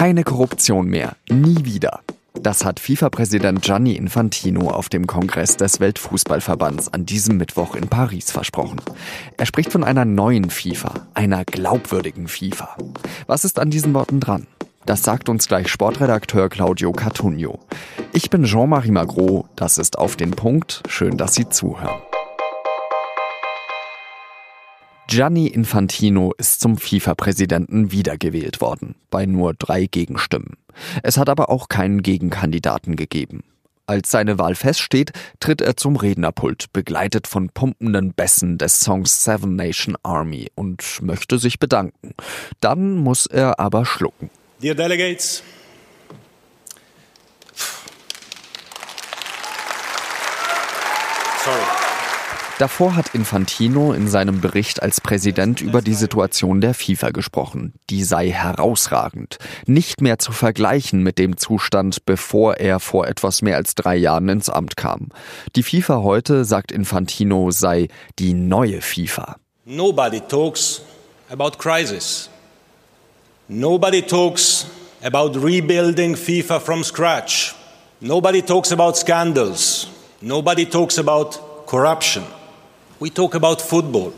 Keine Korruption mehr. Nie wieder. Das hat FIFA-Präsident Gianni Infantino auf dem Kongress des Weltfußballverbands an diesem Mittwoch in Paris versprochen. Er spricht von einer neuen FIFA, einer glaubwürdigen FIFA. Was ist an diesen Worten dran? Das sagt uns gleich Sportredakteur Claudio Cartunio. Ich bin Jean-Marie Magro, das ist auf den Punkt. Schön, dass Sie zuhören. Gianni Infantino ist zum FIFA-Präsidenten wiedergewählt worden, bei nur drei Gegenstimmen. Es hat aber auch keinen Gegenkandidaten gegeben. Als seine Wahl feststeht, tritt er zum Rednerpult, begleitet von pumpenden Bässen des Songs Seven Nation Army und möchte sich bedanken. Dann muss er aber schlucken. Dear delegates, sorry. Davor hat Infantino in seinem Bericht als Präsident über die Situation der FIFA gesprochen. Die sei herausragend, nicht mehr zu vergleichen mit dem Zustand, bevor er vor etwas mehr als drei Jahren ins Amt kam. Die FIFA heute, sagt Infantino, sei die neue FIFA. Nobody talks about crisis. Nobody talks about rebuilding FIFA from scratch. Nobody talks about scandals. Nobody talks about corruption. We talk about football.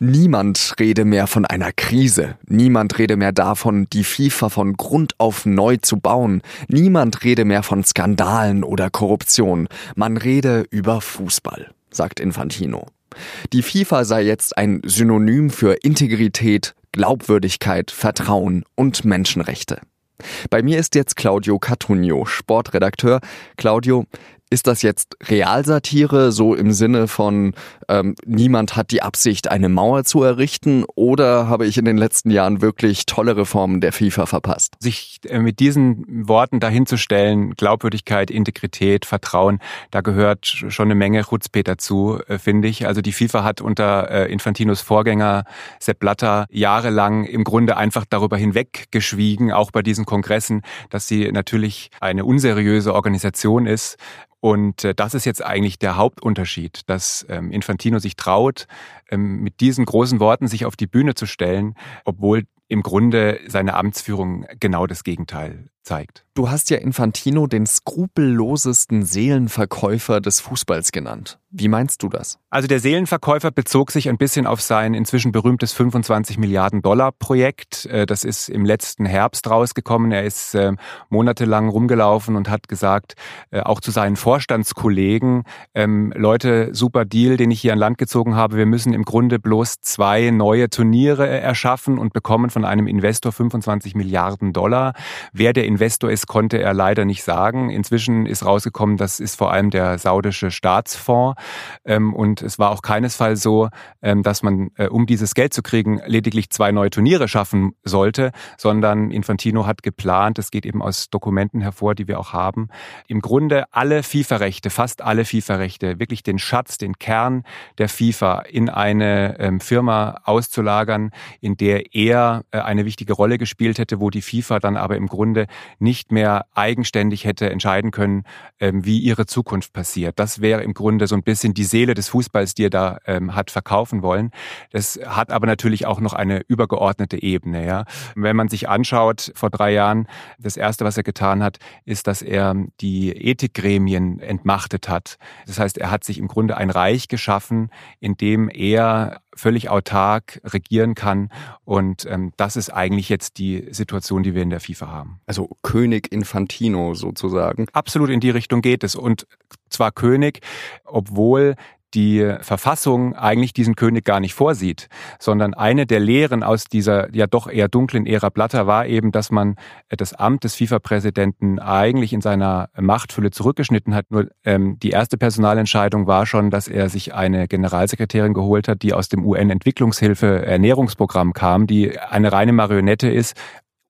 Niemand rede mehr von einer Krise. Niemand rede mehr davon, die FIFA von Grund auf neu zu bauen. Niemand rede mehr von Skandalen oder Korruption. Man rede über Fußball, sagt Infantino. Die FIFA sei jetzt ein Synonym für Integrität, Glaubwürdigkeit, Vertrauen und Menschenrechte. Bei mir ist jetzt Claudio Cartunio, Sportredakteur. Claudio, ist das jetzt Realsatire, so im Sinne von ähm, niemand hat die Absicht, eine Mauer zu errichten, oder habe ich in den letzten Jahren wirklich tolle Reformen der FIFA verpasst? Sich äh, mit diesen Worten dahinzustellen, Glaubwürdigkeit, Integrität, Vertrauen, da gehört schon eine Menge Chutzpeh dazu, äh, finde ich. Also die FIFA hat unter äh, Infantinos Vorgänger Sepp Blatter jahrelang im Grunde einfach darüber hinweggeschwiegen, auch bei diesen Kongressen, dass sie natürlich eine unseriöse Organisation ist und äh, das ist jetzt eigentlich der Hauptunterschied, dass ähm, Infantino sich traut, ähm, mit diesen großen Worten sich auf die Bühne zu stellen, obwohl im Grunde seine Amtsführung genau das Gegenteil zeigt. Du hast ja Infantino den skrupellosesten Seelenverkäufer des Fußballs genannt. Wie meinst du das? Also der Seelenverkäufer bezog sich ein bisschen auf sein inzwischen berühmtes 25 Milliarden Dollar Projekt. Äh, das ist im letzten Herbst rausgekommen. Er ist ähm, monatelang rumgelaufen und hat gesagt, äh, auch zu seinen Vorstandskollegen, ähm, Leute, super Deal, den ich hier an Land gezogen habe. Wir müssen im Grunde bloß zwei neue Turniere erschaffen und bekommen von einem Investor 25 Milliarden Dollar. Wer der Investor ist, konnte er leider nicht sagen. Inzwischen ist rausgekommen, das ist vor allem der saudische Staatsfonds. Ähm, und es war auch keinesfalls so, ähm, dass man, äh, um dieses Geld zu kriegen, lediglich zwei neue Turniere schaffen sollte, sondern Infantino hat geplant, es geht eben aus Dokumenten hervor, die wir auch haben, im Grunde alle FIFA-Rechte, fast alle FIFA-Rechte, wirklich den Schatz, den Kern der FIFA in eine ähm, Firma auszulagern, in der er äh, eine wichtige Rolle gespielt hätte, wo die FIFA dann aber im Grunde nicht mehr eigenständig hätte entscheiden können, ähm, wie ihre Zukunft passiert. Das wäre im Grunde so ein bisschen die Seele des Fußballs, die er da ähm, hat verkaufen wollen. Das hat aber natürlich auch noch eine übergeordnete Ebene. Ja. Wenn man sich anschaut, vor drei Jahren, das Erste, was er getan hat, ist, dass er die Ethikgremien entmachtet hat. Das heißt, er hat sich im Grunde ein Reich geschaffen, in dem er völlig autark regieren kann. Und ähm, das ist eigentlich jetzt die Situation, die wir in der FIFA haben. Also König Infantino sozusagen. Absolut in die Richtung geht es. Und zwar König, obwohl die Verfassung eigentlich diesen König gar nicht vorsieht, sondern eine der Lehren aus dieser ja doch eher dunklen Ära Blatter war eben, dass man das Amt des FIFA-Präsidenten eigentlich in seiner Machtfülle zurückgeschnitten hat. Nur ähm, die erste Personalentscheidung war schon, dass er sich eine Generalsekretärin geholt hat, die aus dem UN-Entwicklungshilfe-Ernährungsprogramm kam, die eine reine Marionette ist,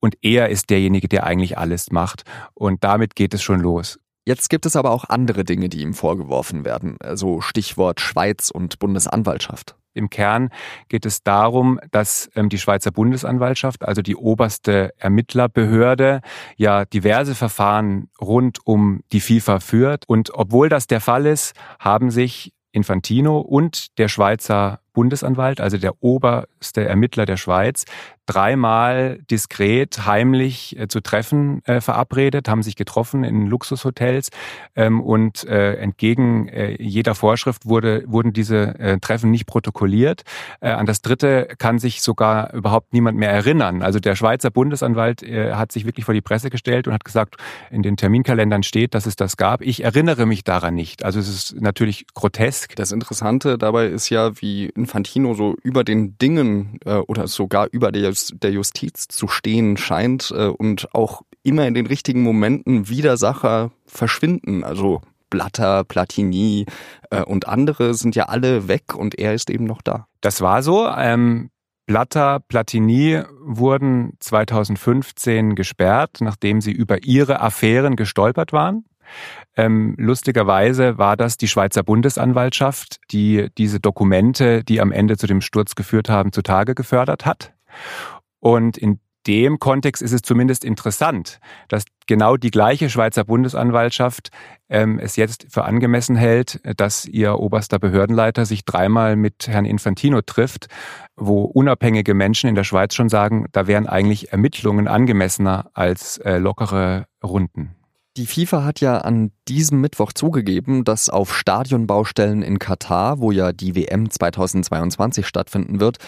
und er ist derjenige, der eigentlich alles macht. Und damit geht es schon los. Jetzt gibt es aber auch andere Dinge, die ihm vorgeworfen werden, also Stichwort Schweiz und Bundesanwaltschaft. Im Kern geht es darum, dass ähm, die Schweizer Bundesanwaltschaft, also die oberste Ermittlerbehörde, ja diverse Verfahren rund um die FIFA führt. Und obwohl das der Fall ist, haben sich Infantino und der Schweizer Bundesanwalt, also der oberste Ermittler der Schweiz, dreimal diskret, heimlich äh, zu treffen äh, verabredet, haben sich getroffen in Luxushotels ähm, und äh, entgegen äh, jeder Vorschrift wurde, wurden diese äh, Treffen nicht protokolliert. An das dritte kann sich sogar überhaupt niemand mehr erinnern. Also der Schweizer Bundesanwalt hat sich wirklich vor die Presse gestellt und hat gesagt, in den Terminkalendern steht, dass es das gab. Ich erinnere mich daran nicht. Also es ist natürlich grotesk. Das Interessante dabei ist ja, wie Infantino so über den Dingen äh, oder sogar über der der Justiz zu stehen scheint äh, und auch immer in den richtigen Momenten Widersacher verschwinden. Also Blatter, Platini äh, und andere sind ja alle weg und er ist eben noch da. Das war so. Ähm Blatter, Platini wurden 2015 gesperrt, nachdem sie über ihre Affären gestolpert waren. Ähm, lustigerweise war das die Schweizer Bundesanwaltschaft, die diese Dokumente, die am Ende zu dem Sturz geführt haben, zutage gefördert hat. Und in dem Kontext ist es zumindest interessant, dass genau die gleiche Schweizer Bundesanwaltschaft ähm, es jetzt für angemessen hält, dass ihr oberster Behördenleiter sich dreimal mit Herrn Infantino trifft, wo unabhängige Menschen in der Schweiz schon sagen, da wären eigentlich Ermittlungen angemessener als äh, lockere Runden. Die FIFA hat ja an diesem Mittwoch zugegeben, dass auf Stadionbaustellen in Katar, wo ja die WM 2022 stattfinden wird,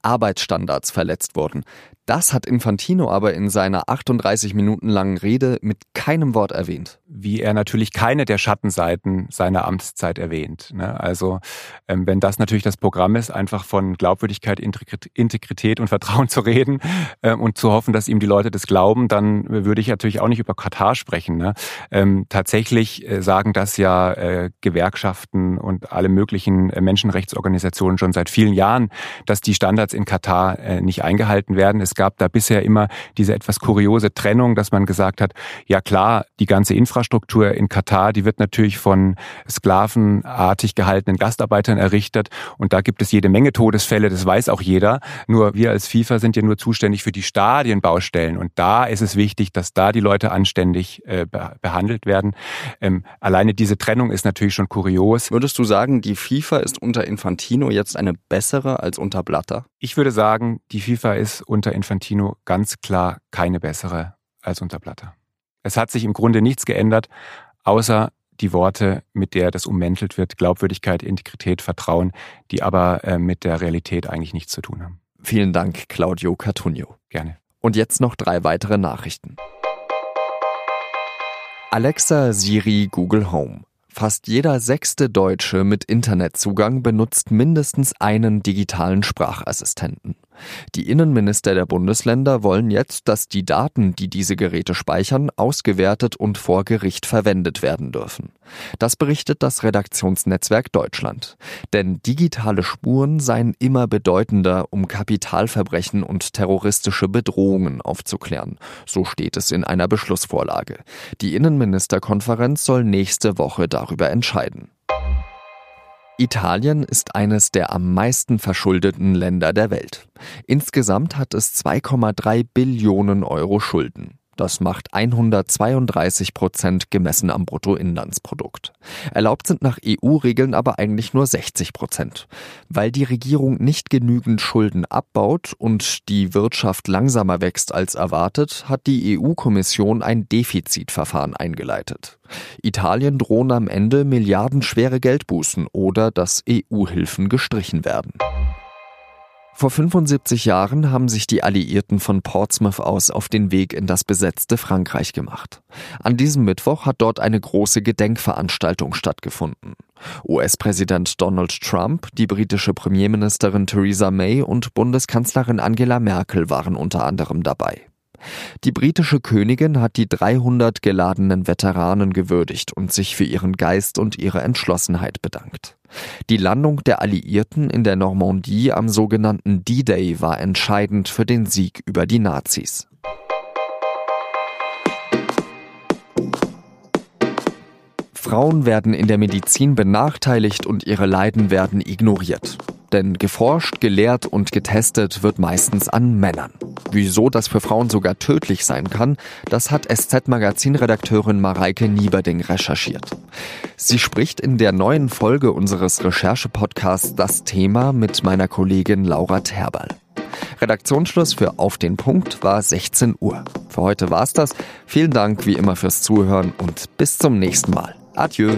Arbeitsstandards verletzt wurden. Das hat Infantino aber in seiner 38 Minuten langen Rede mit keinem Wort erwähnt. Wie er natürlich keine der Schattenseiten seiner Amtszeit erwähnt. Ne? Also ähm, wenn das natürlich das Programm ist, einfach von Glaubwürdigkeit, Integrität und Vertrauen zu reden ähm, und zu hoffen, dass ihm die Leute das glauben, dann würde ich natürlich auch nicht über Katar sprechen. Ne? Ähm, tatsächlich äh, sagen das ja äh, Gewerkschaften und alle möglichen äh, Menschenrechtsorganisationen schon seit vielen Jahren, dass die Standards in Katar nicht eingehalten werden. Es gab da bisher immer diese etwas kuriose Trennung, dass man gesagt hat, ja klar, die ganze Infrastruktur in Katar, die wird natürlich von sklavenartig gehaltenen Gastarbeitern errichtet und da gibt es jede Menge Todesfälle, das weiß auch jeder. Nur wir als FIFA sind ja nur zuständig für die Stadienbaustellen und da ist es wichtig, dass da die Leute anständig äh, behandelt werden. Ähm, alleine diese Trennung ist natürlich schon kurios. Würdest du sagen, die FIFA ist unter Infantino jetzt eine bessere als unter Blatter? Ich würde sagen, die FIFA ist unter Infantino Infantino ganz klar keine bessere als unter Blatter. Es hat sich im Grunde nichts geändert, außer die Worte, mit der das ummäntelt wird, Glaubwürdigkeit, Integrität, Vertrauen, die aber äh, mit der Realität eigentlich nichts zu tun haben. Vielen Dank, Claudio Cartunio. Gerne. Und jetzt noch drei weitere Nachrichten. Alexa, Siri, Google Home. Fast jeder sechste Deutsche mit Internetzugang benutzt mindestens einen digitalen Sprachassistenten. Die Innenminister der Bundesländer wollen jetzt, dass die Daten, die diese Geräte speichern, ausgewertet und vor Gericht verwendet werden dürfen. Das berichtet das Redaktionsnetzwerk Deutschland. Denn digitale Spuren seien immer bedeutender, um Kapitalverbrechen und terroristische Bedrohungen aufzuklären. So steht es in einer Beschlussvorlage. Die Innenministerkonferenz soll nächste Woche darüber entscheiden. Italien ist eines der am meisten verschuldeten Länder der Welt. Insgesamt hat es 2,3 Billionen Euro Schulden. Das macht 132 Prozent gemessen am Bruttoinlandsprodukt. Erlaubt sind nach EU-Regeln aber eigentlich nur 60 Prozent. Weil die Regierung nicht genügend Schulden abbaut und die Wirtschaft langsamer wächst als erwartet, hat die EU-Kommission ein Defizitverfahren eingeleitet. Italien drohen am Ende milliardenschwere Geldbußen oder dass EU-Hilfen gestrichen werden. Vor 75 Jahren haben sich die Alliierten von Portsmouth aus auf den Weg in das besetzte Frankreich gemacht. An diesem Mittwoch hat dort eine große Gedenkveranstaltung stattgefunden. US-Präsident Donald Trump, die britische Premierministerin Theresa May und Bundeskanzlerin Angela Merkel waren unter anderem dabei. Die britische Königin hat die 300 geladenen Veteranen gewürdigt und sich für ihren Geist und ihre Entschlossenheit bedankt. Die Landung der Alliierten in der Normandie am sogenannten D-Day war entscheidend für den Sieg über die Nazis. Frauen werden in der Medizin benachteiligt und ihre Leiden werden ignoriert. Denn geforscht, gelehrt und getestet wird meistens an Männern. Wieso das für Frauen sogar tödlich sein kann, das hat SZ-Magazin-Redakteurin Mareike Nieberding recherchiert. Sie spricht in der neuen Folge unseres Recherche-Podcasts das Thema mit meiner Kollegin Laura Terberl. Redaktionsschluss für Auf den Punkt war 16 Uhr. Für heute war's das. Vielen Dank wie immer fürs Zuhören und bis zum nächsten Mal. Adieu.